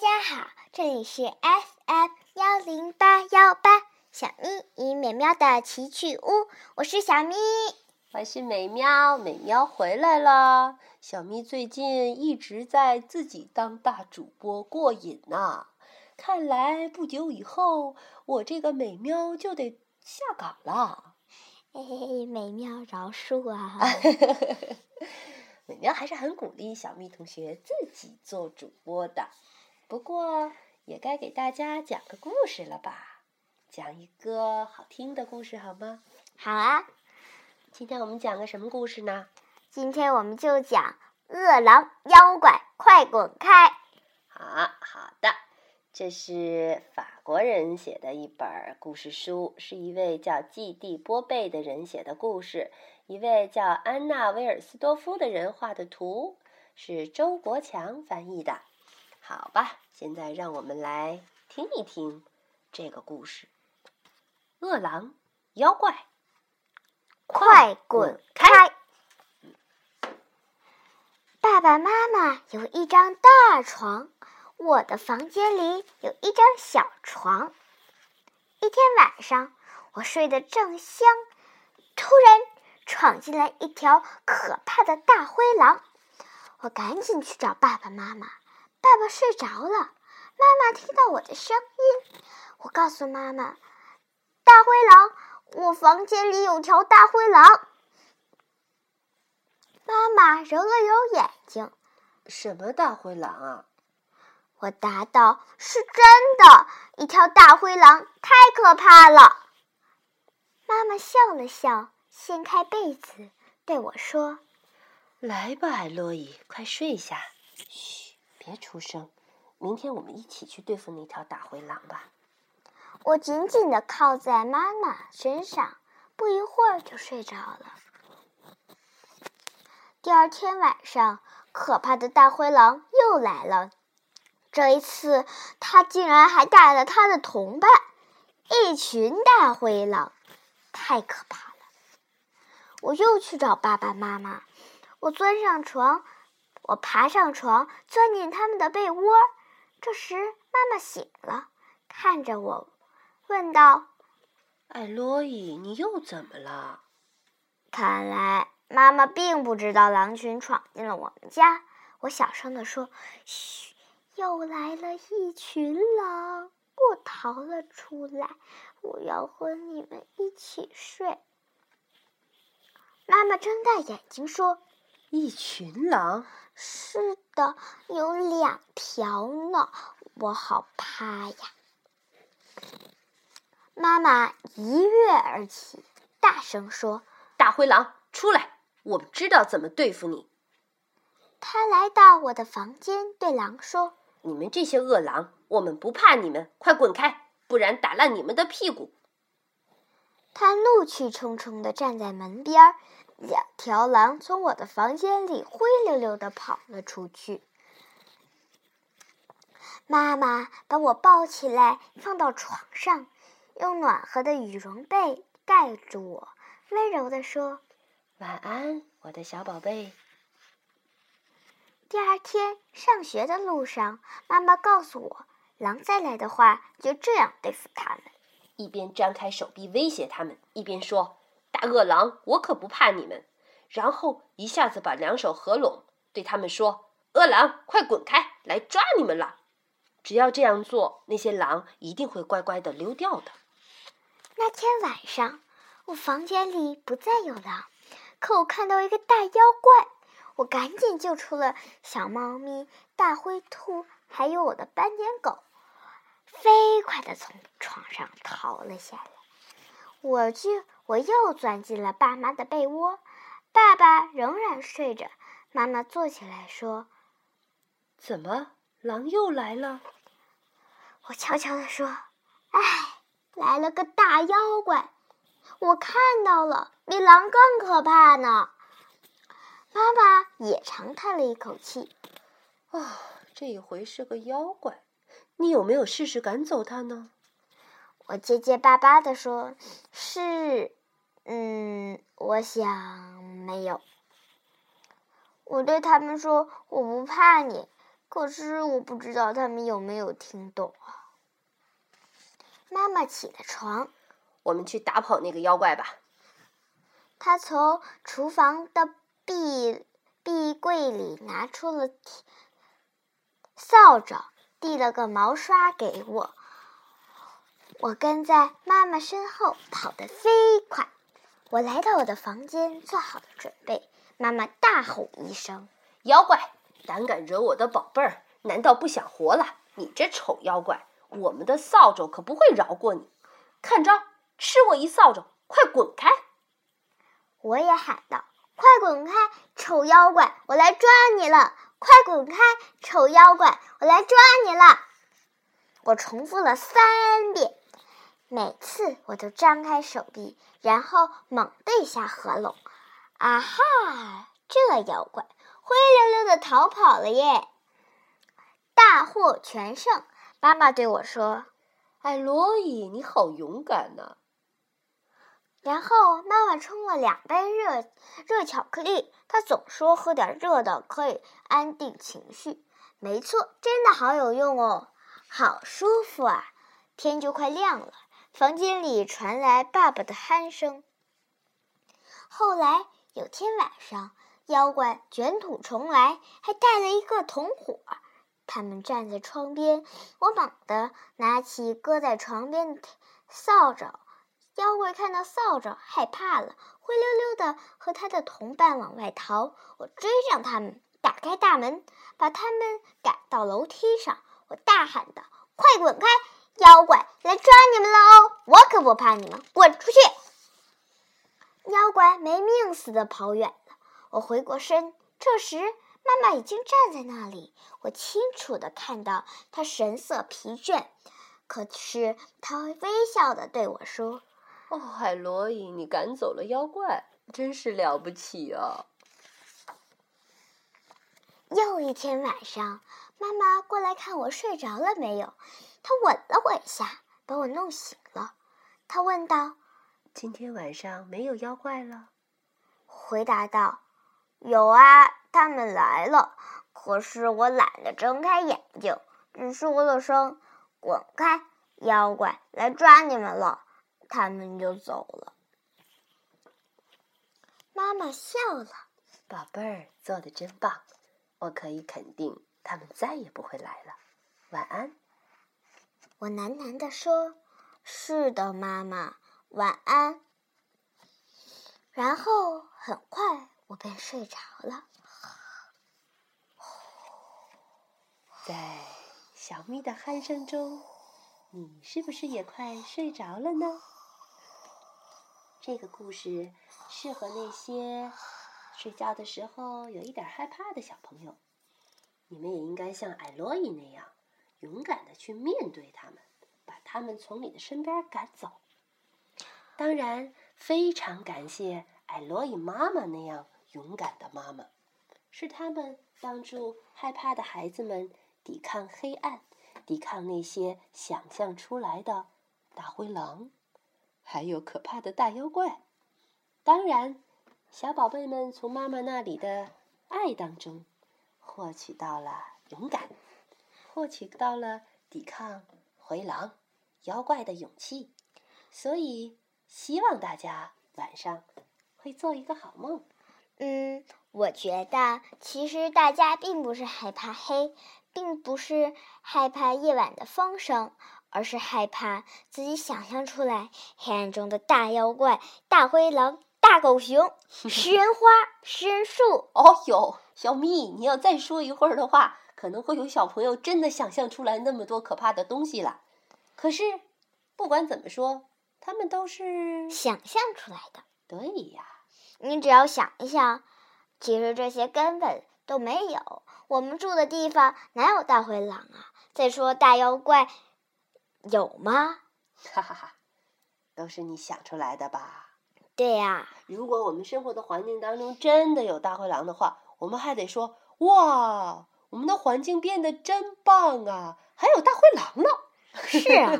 家好，这里是 FM 幺零八幺八小咪与美妙的奇趣屋，我是小咪，我是美妙，美妙回来了。小咪最近一直在自己当大主播过瘾呢，看来不久以后我这个美妙就得下岗了。嘿嘿，美妙饶恕啊！美妙还是很鼓励小咪同学自己做主播的，不过也该给大家讲个故事了吧？讲一个好听的故事好吗？好啊！今天我们讲个什么故事呢？今天我们就讲饿狼妖怪，快滚开！好好的，这是法国人写的一本故事书，是一位叫季蒂波贝的人写的故事。一位叫安娜威尔斯多夫的人画的图，是周国强翻译的。好吧，现在让我们来听一听这个故事：饿狼妖怪，快滚开！爸爸妈妈有一张大床，我的房间里有一张小床。一天晚上，我睡得正香，突然。闯进来一条可怕的大灰狼，我赶紧去找爸爸妈妈。爸爸睡着了，妈妈听到我的声音，我告诉妈妈：“大灰狼，我房间里有条大灰狼。”妈妈揉了揉眼睛：“什么大灰狼啊？”我答道：“是真的，一条大灰狼，太可怕了。”妈妈笑了笑。掀开被子，对我说：“来吧，艾洛伊，快睡下，嘘，别出声。明天我们一起去对付那条大灰狼吧。”我紧紧的靠在妈妈身上，不一会儿就睡着了。第二天晚上，可怕的大灰狼又来了。这一次，他竟然还带了他的同伴，一群大灰狼，太可怕了！我又去找爸爸妈妈。我钻上床，我爬上床，钻进他们的被窝。这时，妈妈醒了，看着我，问道：“艾洛伊，你又怎么了？”看来妈妈并不知道狼群闯进了我们家。我小声地说：“嘘，又来了一群狼，我逃了出来。我要和你们一起睡。”妈妈睁大眼睛说：“一群狼？是的，有两条呢，我好怕呀！”妈妈一跃而起，大声说：“大灰狼，出来！我们知道怎么对付你。”他来到我的房间，对狼说：“你们这些恶狼，我们不怕你们，快滚开，不然打烂你们的屁股！”他怒气冲冲地站在门边。两条狼从我的房间里灰溜溜的跑了出去。妈妈把我抱起来放到床上，用暖和的羽绒被盖住我，温柔地说：“晚安，我的小宝贝。”第二天上学的路上，妈妈告诉我，狼再来的话，就这样对付他们：一边张开手臂威胁他们，一边说。大恶狼，我可不怕你们！然后一下子把两手合拢，对他们说：“恶狼，快滚开，来抓你们了！”只要这样做，那些狼一定会乖乖的溜掉的。那天晚上，我房间里不再有狼，可我看到一个大妖怪，我赶紧救出了小猫咪、大灰兔，还有我的斑点狗，飞快地从床上逃了下来。我就我又钻进了爸妈的被窝，爸爸仍然睡着。妈妈坐起来说：“怎么，狼又来了？”我悄悄地说：“哎，来了个大妖怪，我看到了，比狼更可怕呢。”妈妈也长叹了一口气：“啊，这一回是个妖怪，你有没有试试赶走它呢？”我结结巴巴地说：“是，嗯，我想没有。”我对他们说：“我不怕你，可是我不知道他们有没有听懂啊。妈妈起了床，我们去打跑那个妖怪吧。他从厨房的壁壁柜里拿出了扫帚，递了个毛刷给我。我跟在妈妈身后跑得飞快。我来到我的房间，做好了准备。妈妈大吼一声：“妖怪，胆敢惹我的宝贝儿，难道不想活了？你这丑妖怪，我们的扫帚可不会饶过你！看招，吃我一扫帚，快滚开！”我也喊道：“快滚开，丑妖怪，我来抓你了！快滚开，丑妖怪，我来抓你了！”我重复了三遍。每次我都张开手臂，然后猛地一下合拢。啊哈！这妖怪灰溜溜的逃跑了耶！大获全胜。妈妈对我说：“艾罗伊，你好勇敢呐！”然后妈妈冲了两杯热热巧克力。她总说喝点热的可以安定情绪。没错，真的好有用哦，好舒服啊！天就快亮了。房间里传来爸爸的鼾声。后来有天晚上，妖怪卷土重来，还带了一个同伙。他们站在窗边，我猛地拿起搁在床边的扫帚。妖怪看到扫帚，害怕了，灰溜溜的和他的同伴往外逃。我追上他们，打开大门，把他们赶到楼梯上。我大喊道：“快滚开！”妖怪来抓你们了哦！我可不怕你们，滚出去！妖怪没命似的跑远了。我回过身，这时妈妈已经站在那里。我清楚的看到她神色疲倦，可是她微笑的对我说：“哦，海螺伊，你赶走了妖怪，真是了不起啊！”又一天晚上，妈妈过来看我睡着了没有。她吻了我一下，把我弄醒了。她问道：“今天晚上没有妖怪了？”回答道：“有啊，他们来了。可是我懒得睁开眼睛，只说了声‘滚开，妖怪来抓你们了’，他们就走了。”妈妈笑了：“宝贝儿，做的真棒。”我可以肯定，他们再也不会来了。晚安。我喃喃地说：“是的，妈妈，晚安。”然后很快我便睡着了。在小咪的鼾声中，你是不是也快睡着了呢？这个故事适合那些……睡觉的时候有一点害怕的小朋友，你们也应该像艾洛伊那样勇敢的去面对他们，把他们从你的身边赶走。当然，非常感谢艾洛伊妈妈那样勇敢的妈妈，是他们帮助害怕的孩子们抵抗黑暗，抵抗那些想象出来的大灰狼，还有可怕的大妖怪。当然。小宝贝们从妈妈那里的爱当中，获取到了勇敢，获取到了抵抗回廊、妖怪的勇气。所以，希望大家晚上会做一个好梦。嗯，我觉得其实大家并不是害怕黑，并不是害怕夜晚的风声，而是害怕自己想象出来黑暗中的大妖怪、大灰狼。大狗熊、食人花、食人树。哦哟，小咪，你要再说一会儿的话，可能会有小朋友真的想象出来那么多可怕的东西了。可是，不管怎么说，他们都是想象出来的。对呀，你只要想一想，其实这些根本都没有。我们住的地方哪有大灰狼啊？再说大妖怪，有吗？哈哈哈，都是你想出来的吧。对呀，如果我们生活的环境当中真的有大灰狼的话，我们还得说哇，我们的环境变得真棒啊！还有大灰狼呢。是啊。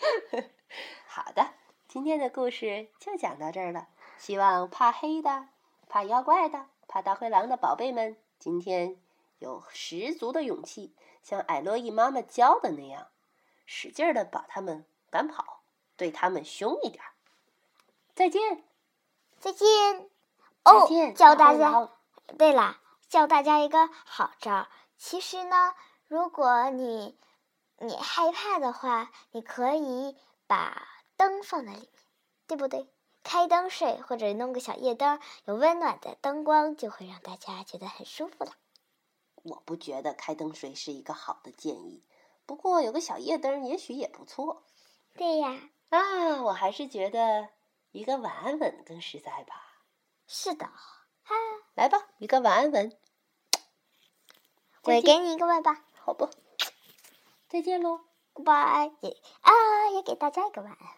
好的，今天的故事就讲到这儿了。希望怕黑的、怕妖怪的、怕大灰狼的宝贝们，今天有十足的勇气，像艾洛伊妈妈教的那样，使劲的把他们赶跑，对他们凶一点。再见，再见。再见，教大家。对了，教大家一个好招。其实呢，如果你你害怕的话，你可以把灯放在里面，对不对？开灯睡，或者弄个小夜灯，有温暖的灯光，就会让大家觉得很舒服了。我不觉得开灯睡是一个好的建议，不过有个小夜灯也许也不错。对呀，啊，我还是觉得一个晚安吻更实在吧。是的，哈，来吧，一个晚安吻。我也给你一个吻吧。好不，再见喽，Goodbye，啊，也给大家一个晚安。